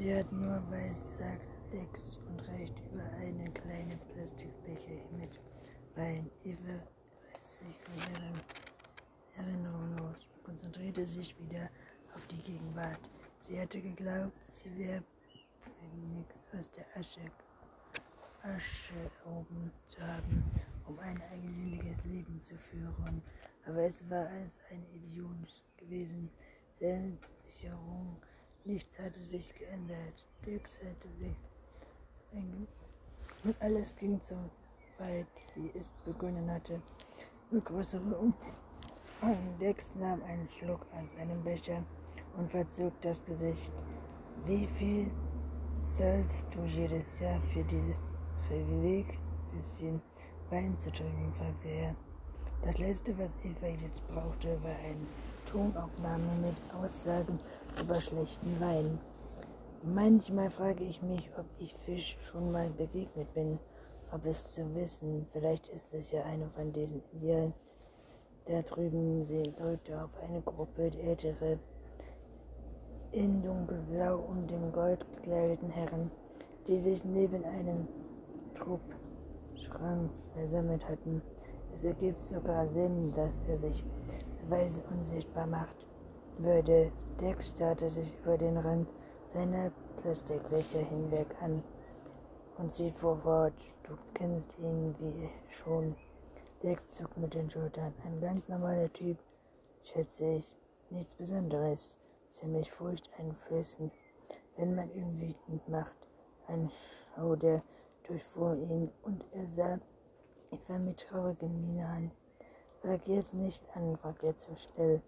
Sie hat nur weiß, Dex und reicht über einen kleinen Plastikbecher mit Wein. Eva reißt sich von ihren Erinnerungen los und konzentrierte sich wieder auf die Gegenwart. Sie hatte geglaubt, sie wäre Phönix aus der Asche, Asche erhoben zu haben, um ein eigenständiges Leben zu führen. Aber es war als ein Idiot gewesen. Selbstsicherung, nichts hatte sich geändert. Dix hatte sich und alles ging so weit, wie es begonnen hatte. Mit größeren Umfang. Dex nahm einen Schluck aus einem Becher und verzog das Gesicht. Wie viel zahlst du jedes Jahr für diese Privileg, bisschen Wein zu trinken? fragte er. Das letzte, was Eva jetzt brauchte, war eine Tonaufnahme mit Aussagen über schlechten Wein. Manchmal frage ich mich, ob ich Fisch schon mal begegnet bin, ob es zu wissen. Vielleicht ist es ja eine von diesen Indianern. Da drüben, sie drückte auf eine Gruppe ältere, in dunkelblau und dem Gold gekleideten Herren, die sich neben einem Truppschrank versammelt hatten. Es ergibt sogar Sinn, dass er sich weise unsichtbar macht würde. Dex starrte sich über den Rand seiner Plastikbecher hinweg an und sie fort. Du kennst ihn wie schon. Dex zuckt mit den Schultern. Ein ganz normaler Typ, schätze ich. Nichts Besonderes. Ziemlich furchteinflößend, wenn man ihn wütend macht. Ein Schauder durchfuhr ihn und er sah Eva mit traurigen Miene an. Frag jetzt nicht an, fragt er zu schnell.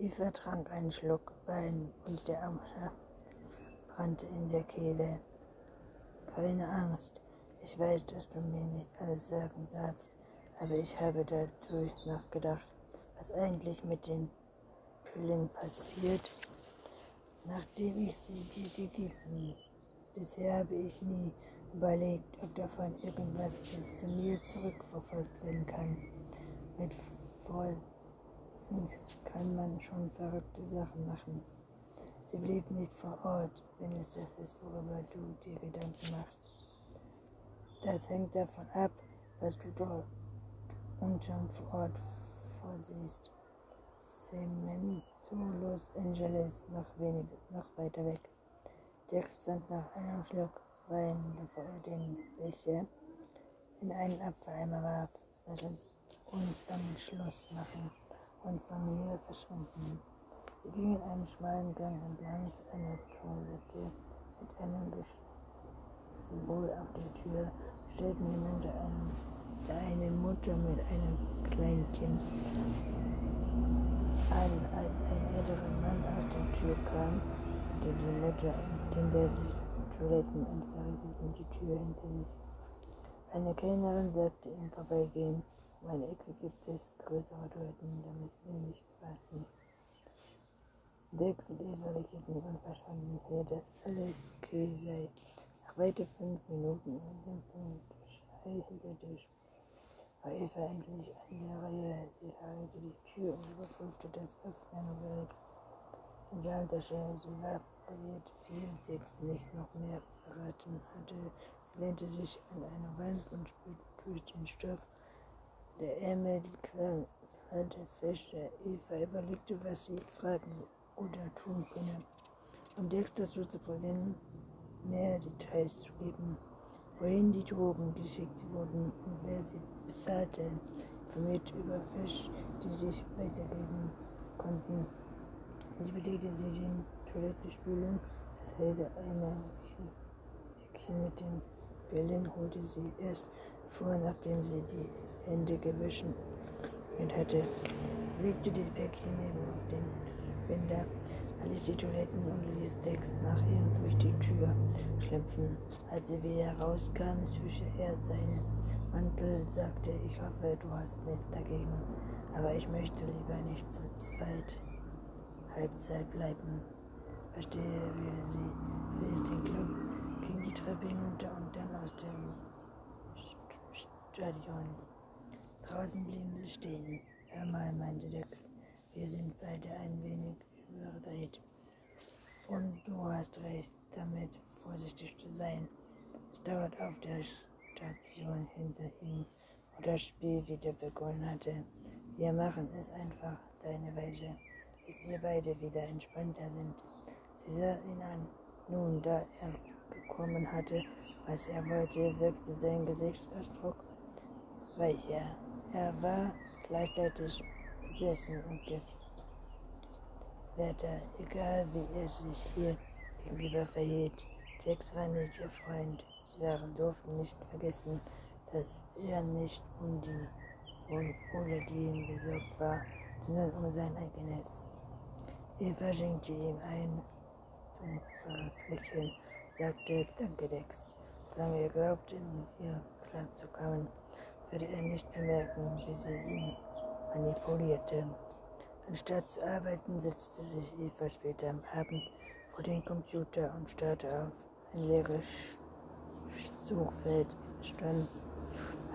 Eva trank einen Schluck Wein und der Amscher brannte in der Kehle. Keine Angst, ich weiß, dass du mir nicht alles sagen darfst, aber ich habe dadurch nachgedacht, was eigentlich mit den Pillen passiert, nachdem ich sie dir gegeben. Bisher habe ich nie überlegt, ob davon irgendwas bis zu mir zurückverfolgt werden kann. Mit Vollzins kann man schon verrückte Sachen machen. Sie blieb nicht vor Ort, wenn es das ist, worüber du dir Gedanken machst. Das hängt davon ab, was du dort unten vor Ort vorsiehst. Cemento Los Angeles, noch wenig, noch weiter weg. Dirk stand nach einem Schluck Wein, bevor er den Becher in einen Abfalleimer warf. Lass uns, uns damit Schluss machen und von mir verschwinden. Sie gingen einen schmalen Gang entlang zu einer Toilette mit einem Symbol auf der Tür, stellten hinunter eine, eine Mutter mit einem kleinen Kind an. Als ein älterer Mann aus der Tür kam, hatte die Mutter und Kinder die Toiletten und verriegelten die Tür hinter sich. Eine Kellnerin sagte im Vorbeigehen, meine Ecke gibt es größere Toiletten, da müssen wir nicht warten. Dirk und Eva lächelten unverstanden, hier, dass alles okay sei. Nach weiter fünf Minuten in dem Punkt hinter der war Eva endlich an der Reihe. Sie halte die Tür und überprüfte das Öffnungsgerät. In der Halterstelle, sie war verwirrt, viel Text nicht noch mehr verraten hatte. Sie lehnte sich an eine Wand und spürte durch den Stoff der der Fächer. Eva überlegte, was sie fragen oder tun könne, um Dex dazu zu bringen, mehr Details zu geben, wohin die Drogen geschickt wurden und wer sie bezahlte, informiert über Fisch, die sich weitergeben konnten. Sie belegte sie den Toilettenspülen, das helle einer mit den Bällen holte sie erst vor, nachdem sie die Hände gewaschen hatte. Sie legte die Päckchen neben auf den Spender, verließ die Toiletten und ließ Dex nach ihr durch die Tür schlüpfen. Als sie wieder rauskam, wischte er seinen Mantel, sagte, ich hoffe, du hast nichts dagegen, aber ich möchte lieber nicht zu zweit Halbzeit bleiben. Verstehe, würde sie, verließ den Club, ging die Treppe hinunter und dann aus dem Stadion. Draußen blieben sie stehen. Hör mal, meinte Dex, wir sind beide ein wenig überdreht. Und du hast recht damit, vorsichtig zu sein. Es dauert auf der Station hinter ihm, wo das Spiel wieder begonnen hatte. Wir machen es einfach deine Weise, bis wir beide wieder entspannter sind. Sie sah ihn an. Nun, da er bekommen hatte, was er wollte, wirkte sein Gesichtsausdruck weicher. Er war gleichzeitig besessen und gefährter, egal wie er sich hier gegenüber verhielt. Jax war nicht ihr Freund. Waren, durften nicht vergessen, dass er nicht um die Wohlergehen besorgt war, sondern um sein eigenes. Eva schenkte ihm ein dunkleres Lächeln und sagte Danke, Dex. Solange er glaubte, mit ihr klarzukommen, würde er nicht bemerken, wie sie ihn manipulierte. Anstatt zu arbeiten, setzte sich Eva später am Abend vor den Computer und starrte auf ein leeres Suchfeld. Stand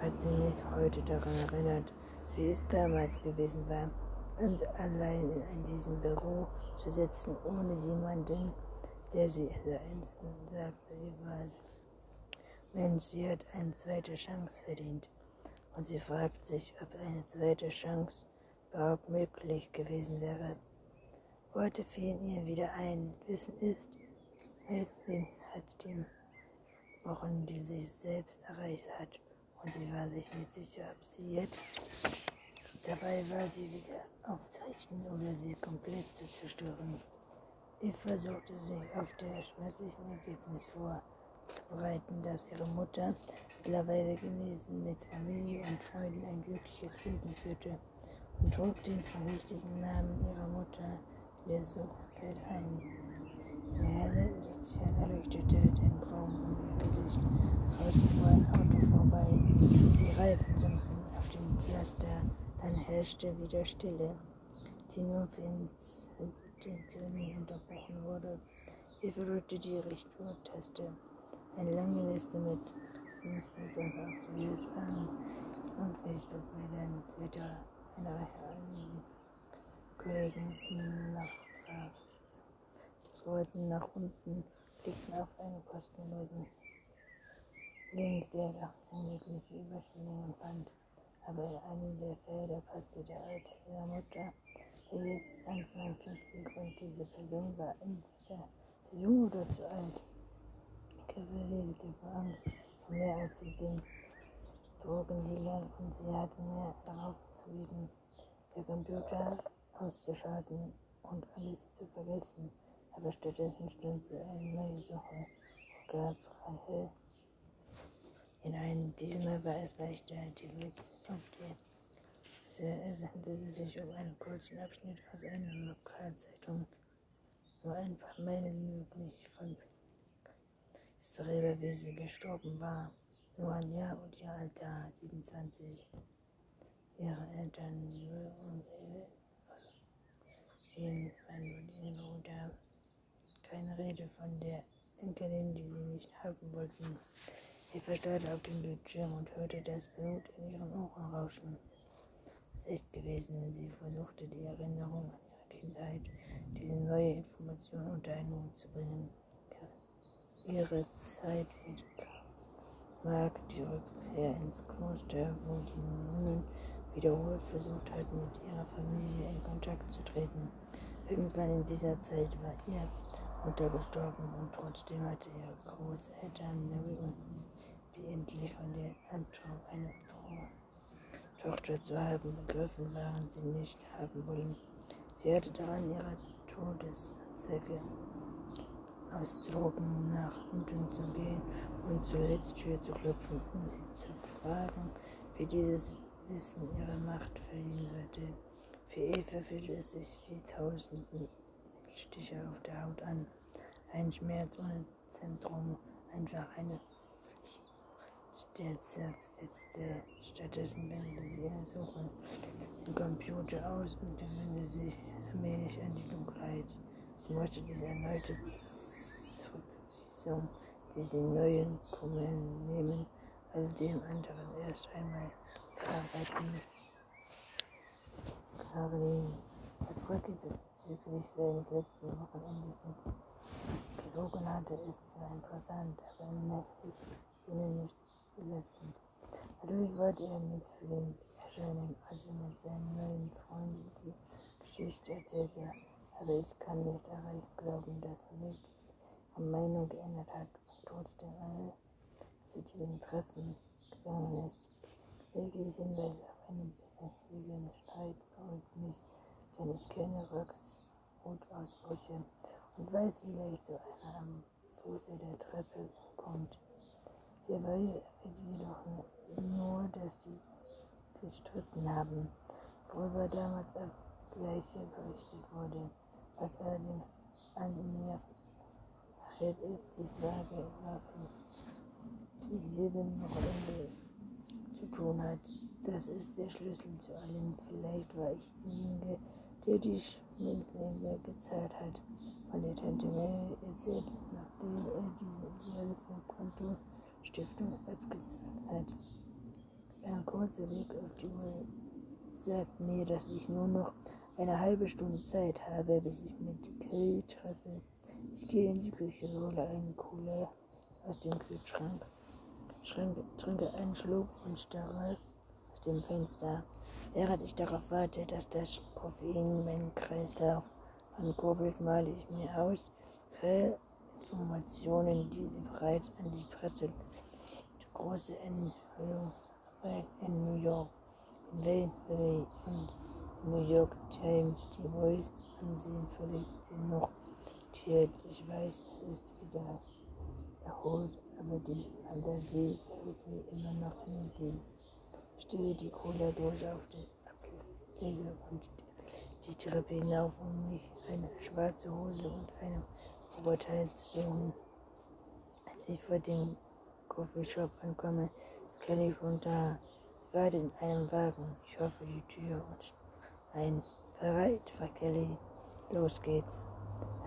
hat sie mich heute daran erinnert, wie es damals gewesen war, ganz allein in diesem Büro zu sitzen, ohne jemanden, der sie erinnerst, sagte Eva. Mensch, sie hat eine zweite Chance verdient. Und sie fragt sich, ob eine zweite Chance überhaupt möglich gewesen wäre. Worte fielen ihr wieder ein. Wissen ist, Edwin hat die Wochen, die sie selbst erreicht hat und sie war sich nicht sicher, ob sie jetzt dabei war, sie wieder aufzeichnen oder sie komplett zu zerstören. Eve versuchte sich auf das schmerzliche Ergebnis vorzubereiten, dass ihre Mutter mittlerweile genesen mit Familie und Freunden ein glückliches Leben führte und trug den vernichtlichen Namen ihrer Mutter Suchfeld ein. Ihr helle Lichtchen erleuchtete den Raum um ihr Gesicht. Außen fuhr ein Auto vorbei. Die Reifen sanken auf dem Pflaster. Dann herrschte wieder Stille, die nur für den Training unterbrochen wurde. Er berührte die Richtung-Taste. Eine lange Liste mit Videos an und Facebook-Bildern, Twitter, eine Reihe Kollegen nach Scrollten nach unten, klickten auf einen kostenlosen Link, der 18 mögliche Überschwemmungen fand. Aber in einem der Felder passte der Alte ihrer Mutter, der jetzt Anfang 50 und diese Person war entweder zu jung oder zu alt. Redete vor Angst mehr als sie den Drogendealern und sie hatten mehr darauf zu legen, der Computer auszuschalten und alles zu vergessen. Aber stattdessen stand sie eine neue Suche und gab Rahel hinein. Diesmal war es leichter, die Blick auf die es handelte sich um einen kurzen Abschnitt aus einer Lokalzeitung, nur ein paar Meilen nördlich von Strebe, wie sie gestorben war. Nur ein Jahr und ihr Alter, 27. Ihre Eltern und also, ihren, ihren Bruder. Keine Rede von der Enkelin, die sie nicht haben wollten. Sie verstarrte auf den Bildschirm und hörte das Blut in ihren Ohren rauschen. Es ist echt gewesen, wenn sie versuchte, die Erinnerung an ihre Kindheit, diese neue Information unter einen Hut zu bringen. Ihre Zeit mit Mark die Rückkehr ins Kloster, wo die Nonnen wiederholt versucht hatten, mit ihrer Familie in Kontakt zu treten. Irgendwann in dieser Zeit war ihr Mutter gestorben und trotzdem hatte ihre Großeltern Mary die endlich von der Antraum eine Tochter zu haben begriffen waren, sie nicht haben wollen. Sie hatte daran, ihre Todeszwecke auszudrucken, nach unten zu gehen und zur Letztür zu klopfen, um sie zu fragen, wie dieses Wissen ihre Macht verliehen sollte. Für Eva fühlte es sich wie tausend Stiche auf der Haut an. Ein Schmerz ohne Zentrum, einfach eine der zerfetzte. Stattdessen wendete sie ihre Suche den Computer aus und gewöhnte sich allmählich an die Dunkelheit. Sie musste diese erneute Zurückweisung, diese neuen Kummeln nehmen, also dem anderen erst einmal verarbeiten. Karin, Rücke bezüglich seines letzten Wochenendes davon hatte, ist zwar interessant, aber im menschlichen Sinne nicht belastend. Dadurch wollte er mitfühlen erscheinen, als er mit seinen neuen Freunden die Geschichte erzählte. Aber ich kann nicht erreicht glauben, dass er wirklich seine Meinung geändert hat und trotzdem alle zu diesem Treffen gegangen ist. Lediglich Hinweise auf einen bisherigen Streit verrückt mich, denn ich kenne Rocks Wutausbrüche und weiß, wie leicht so einer am Fuße der Treppe kommt. Hierbei erwähnt jedoch nur, dass sie gestritten haben, worüber damals auf Gleiche berichtet wurde. Was allerdings an mir hält, ist die Frage, was mit jedem Rolle zu tun hat. Das ist der Schlüssel zu allem. Vielleicht war ich diejenige, der die Schmindländer gezahlt hat. Meine Tante Mary erzählt, nachdem er diese Ideale von Konto Stiftung abgezahlt hat. Ein kurzer Blick auf die Uhr sagt mir, dass ich nur noch eine halbe Stunde Zeit habe, bis ich mit Kay treffe. Ich gehe in die Küche, hole einen Cola aus dem Kühlschrank, Schrank, trinke einen Schluck und starre aus dem Fenster, während ich darauf warte, dass das Koffein meinen Kreislauf ankurbelt, male ich mir aus Quellinformationen, die bereits an die Presse die große Enthüllungs Zeit in New York, in Lately und New York Times die Voice ansehen. Völlig dennoch notiert. Ich weiß, es ist wieder erholt, aber die Fantasie fällt mir immer noch Ideen. Stehe die Cola-Dose auf den Ablege und die Treppe hinauf, um mich eine schwarze Hose und einem Oberteil zu suchen. Als ich vor dem Coffeeshop ankomme, ist Kelly schon da. Sie wartet in einem Wagen. Ich hoffe, die Tür und ein bereit war Kelly. Los geht's.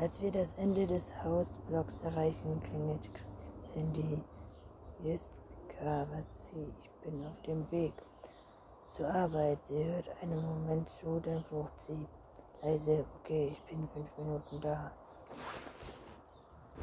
Als wir das Ende des Hausblocks erreichen, klingelt Cindy. Jiska, was sie? Ich bin auf dem Weg zur Arbeit. Sie hört einen Moment zu, dann flucht sie leise. Okay, ich bin fünf Minuten da.